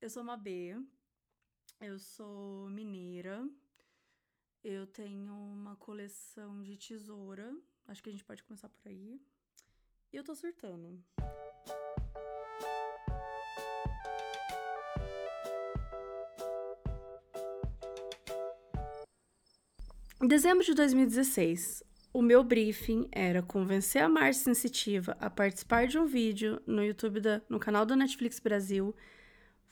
Eu sou uma B, eu sou mineira, eu tenho uma coleção de tesoura, acho que a gente pode começar por aí. E eu tô surtando. Em dezembro de 2016, o meu briefing era convencer a Márcia Sensitiva a participar de um vídeo no YouTube, da, no canal da Netflix Brasil,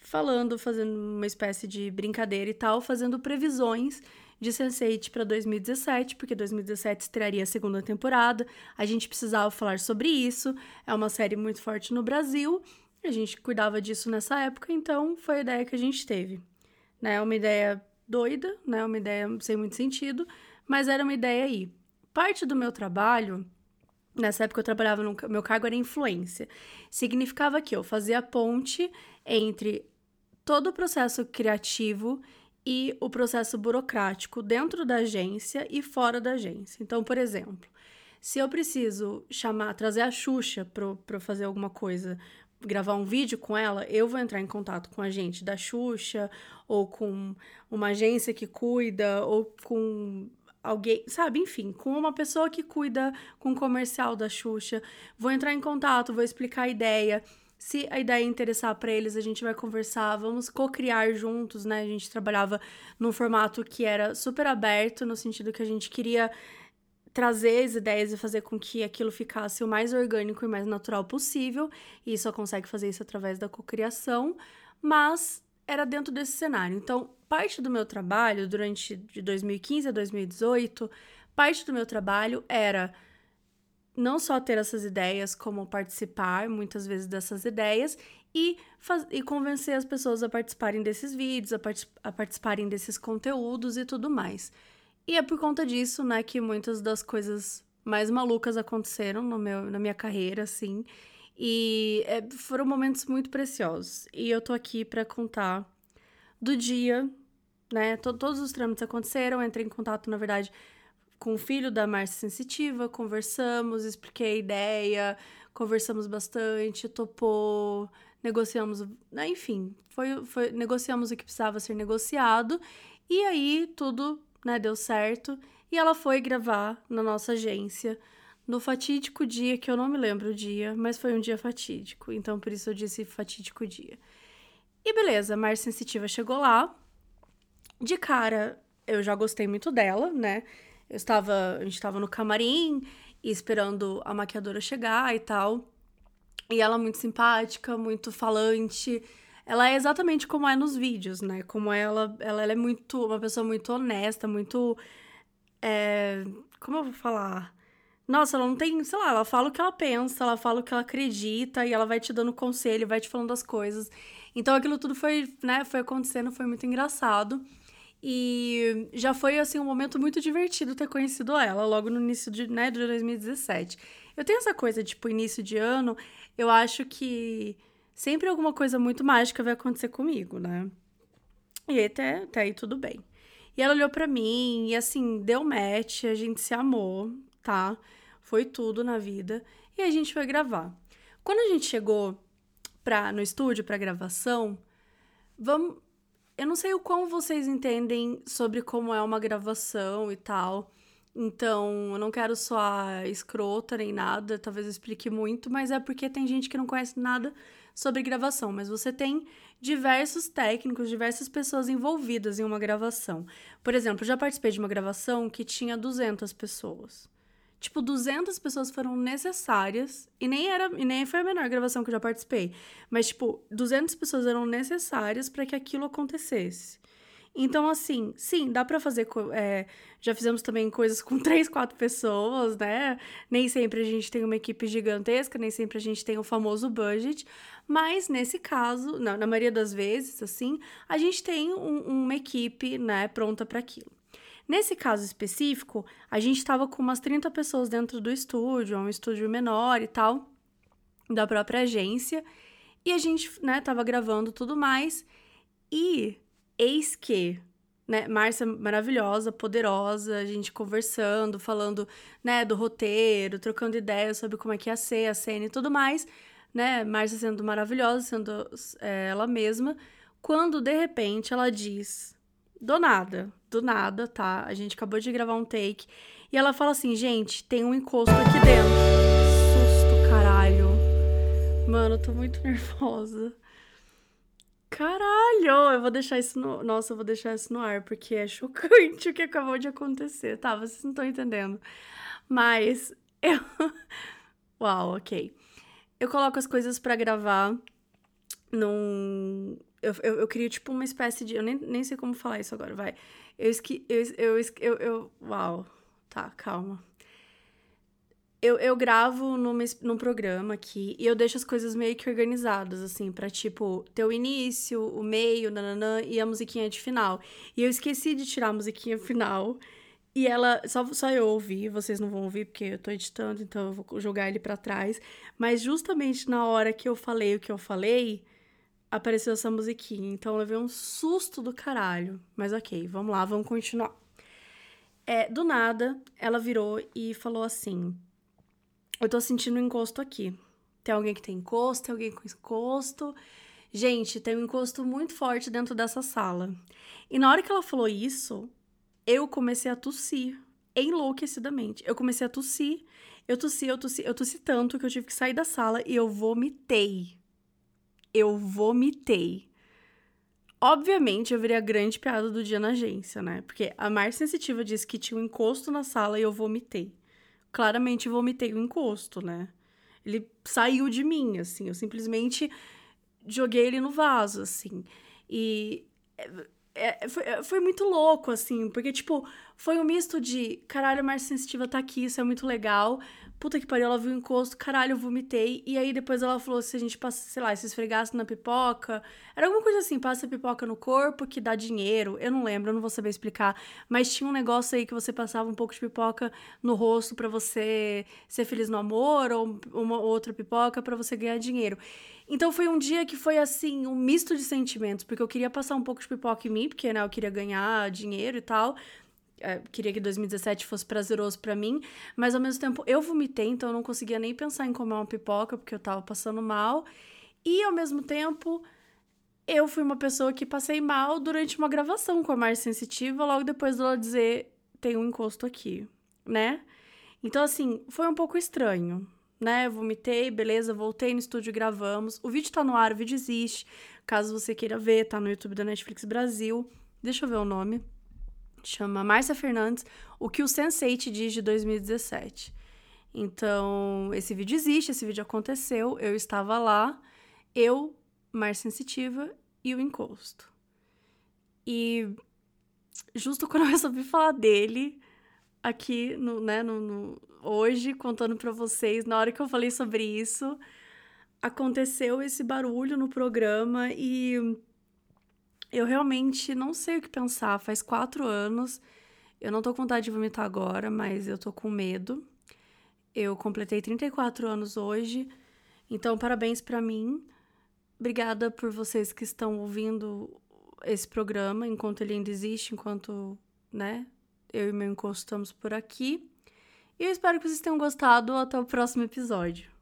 falando, fazendo uma espécie de brincadeira e tal, fazendo previsões de Sense8 para 2017, porque 2017 estrearia a segunda temporada. A gente precisava falar sobre isso. É uma série muito forte no Brasil. A gente cuidava disso nessa época, então foi a ideia que a gente teve. Né? Uma ideia doida, né? Uma ideia sem muito sentido, mas era uma ideia aí. Parte do meu trabalho Nessa época eu trabalhava no meu cargo era influência. Significava que eu fazia a ponte entre todo o processo criativo e o processo burocrático dentro da agência e fora da agência. Então, por exemplo, se eu preciso chamar, trazer a Xuxa para fazer alguma coisa, gravar um vídeo com ela, eu vou entrar em contato com a gente da Xuxa, ou com uma agência que cuida, ou com alguém, sabe? Enfim, com uma pessoa que cuida com o comercial da Xuxa. Vou entrar em contato, vou explicar a ideia. Se a ideia interessar para eles, a gente vai conversar, vamos co-criar juntos, né? A gente trabalhava num formato que era super aberto, no sentido que a gente queria trazer as ideias e fazer com que aquilo ficasse o mais orgânico e mais natural possível, e só consegue fazer isso através da cocriação, mas era dentro desse cenário. Então, parte do meu trabalho durante de 2015 a 2018, parte do meu trabalho era não só ter essas ideias, como participar muitas vezes dessas ideias e, e convencer as pessoas a participarem desses vídeos, a, part, a participarem desses conteúdos e tudo mais. E é por conta disso, né, que muitas das coisas mais malucas aconteceram no meu, na minha carreira, assim. E é, foram momentos muito preciosos. E eu tô aqui para contar do dia, né? todos os trâmites aconteceram, entrei em contato, na verdade, com o filho da Márcia Sensitiva, conversamos, expliquei a ideia, conversamos bastante, topou, negociamos, né, enfim, foi, foi, negociamos o que precisava ser negociado, e aí tudo, né, deu certo, e ela foi gravar na nossa agência, no fatídico dia, que eu não me lembro o dia, mas foi um dia fatídico, então por isso eu disse fatídico dia. E beleza, Márcia Sensitiva chegou lá, de cara, eu já gostei muito dela, né, eu estava, a gente estava no camarim esperando a maquiadora chegar e tal. E ela é muito simpática, muito falante. Ela é exatamente como é nos vídeos, né? Como ela, ela, ela é muito uma pessoa muito honesta, muito é, como eu vou falar? Nossa, ela não tem, sei lá, ela fala o que ela pensa, ela fala o que ela acredita e ela vai te dando conselho, vai te falando as coisas. Então aquilo tudo foi, né, foi acontecendo, foi muito engraçado. E já foi, assim, um momento muito divertido ter conhecido ela logo no início de, né, de 2017. Eu tenho essa coisa, tipo, início de ano, eu acho que sempre alguma coisa muito mágica vai acontecer comigo, né? E até, até aí tudo bem. E ela olhou para mim e, assim, deu match, a gente se amou, tá? Foi tudo na vida. E a gente foi gravar. Quando a gente chegou pra, no estúdio para gravação, vamos, eu não sei o quão vocês entendem sobre como é uma gravação e tal. Então, eu não quero soar escrota nem nada, talvez eu explique muito, mas é porque tem gente que não conhece nada sobre gravação. Mas você tem diversos técnicos, diversas pessoas envolvidas em uma gravação. Por exemplo, eu já participei de uma gravação que tinha 200 pessoas. Tipo, 200 pessoas foram necessárias, e nem era, e nem foi a menor gravação que eu já participei, mas tipo, 200 pessoas eram necessárias para que aquilo acontecesse. Então, assim, sim, dá para fazer. É, já fizemos também coisas com três, quatro pessoas, né? Nem sempre a gente tem uma equipe gigantesca, nem sempre a gente tem o famoso budget. Mas nesse caso, na, na maioria das vezes, assim, a gente tem um, uma equipe, né, pronta para aquilo. Nesse caso específico, a gente estava com umas 30 pessoas dentro do estúdio, um estúdio menor e tal, da própria agência, e a gente, né, tava gravando tudo mais, e eis que, né, Márcia maravilhosa, poderosa, a gente conversando, falando, né, do roteiro, trocando ideias sobre como é que ia ser a cena e tudo mais, né, Márcia sendo maravilhosa, sendo é, ela mesma, Quando de repente ela diz, do nada, do nada, tá? A gente acabou de gravar um take e ela fala assim: gente, tem um encosto aqui dentro. Susto, caralho. Mano, eu tô muito nervosa. Caralho, eu vou deixar isso no. Nossa, eu vou deixar isso no ar, porque é chocante o que acabou de acontecer, tá? Vocês não estão entendendo. Mas eu. Uau, ok. Eu coloco as coisas para gravar num. Eu, eu, eu crio tipo uma espécie de. Eu nem, nem sei como falar isso agora, vai. Eu esqui. Eu, eu, eu, eu, Uau. Tá, calma. Eu, eu gravo numa, num programa aqui e eu deixo as coisas meio que organizadas, assim, pra tipo, ter o início, o meio, nananã, e a musiquinha de final. E eu esqueci de tirar a musiquinha final. E ela, só, só eu ouvi, vocês não vão ouvir porque eu tô editando, então eu vou jogar ele para trás. Mas justamente na hora que eu falei o que eu falei, apareceu essa musiquinha. Então eu levei um susto do caralho. Mas ok, vamos lá, vamos continuar. É, do nada, ela virou e falou assim: Eu tô sentindo um encosto aqui. Tem alguém que tem encosto, tem alguém com encosto. Gente, tem um encosto muito forte dentro dessa sala. E na hora que ela falou isso, eu comecei a tossir enlouquecidamente. Eu comecei a tossir, eu tossi, eu tossi, eu tossi tanto que eu tive que sair da sala e eu vomitei. Eu vomitei. Obviamente, eu virei a grande piada do dia na agência, né? Porque a mais sensitiva disse que tinha um encosto na sala e eu vomitei. Claramente vomitei o encosto, né? Ele saiu de mim, assim. Eu simplesmente joguei ele no vaso, assim. E é, foi, é, foi, muito louco, assim, porque, tipo, foi um misto de caralho, a Márcia Sensitiva tá aqui, isso é muito legal. Puta que pariu, ela viu o encosto, caralho, eu vomitei. E aí depois ela falou se a gente passa, sei lá, se esfregasse na pipoca. Era alguma coisa assim, passa pipoca no corpo que dá dinheiro. Eu não lembro, eu não vou saber explicar. Mas tinha um negócio aí que você passava um pouco de pipoca no rosto para você ser feliz no amor, ou uma outra pipoca para você ganhar dinheiro. Então foi um dia que foi assim, um misto de sentimentos, porque eu queria passar um pouco de pipoca em mim, porque né, eu queria ganhar dinheiro e tal. É, queria que 2017 fosse prazeroso para mim, mas ao mesmo tempo eu vomitei, então eu não conseguia nem pensar em comer uma pipoca porque eu tava passando mal. E ao mesmo tempo eu fui uma pessoa que passei mal durante uma gravação com a mais sensitiva, logo depois dela dizer tem um encosto aqui, né? Então assim, foi um pouco estranho, né? Vomitei, beleza, voltei no estúdio, gravamos. O vídeo tá no ar, o vídeo existe. Caso você queira ver, tá no YouTube da Netflix Brasil. Deixa eu ver o nome. Chama Márcia Fernandes, O que o Sense8 diz de 2017. Então, esse vídeo existe, esse vídeo aconteceu, eu estava lá, eu, mais sensitiva e o encosto. E justo quando eu resolvi falar dele, aqui no, né, no, no hoje, contando para vocês, na hora que eu falei sobre isso, aconteceu esse barulho no programa e eu realmente não sei o que pensar. Faz quatro anos, eu não tô com vontade de vomitar agora, mas eu tô com medo. Eu completei 34 anos hoje, então parabéns para mim. Obrigada por vocês que estão ouvindo esse programa enquanto ele ainda existe, enquanto, né, eu e meu encosto estamos por aqui. E eu espero que vocês tenham gostado. Até o próximo episódio.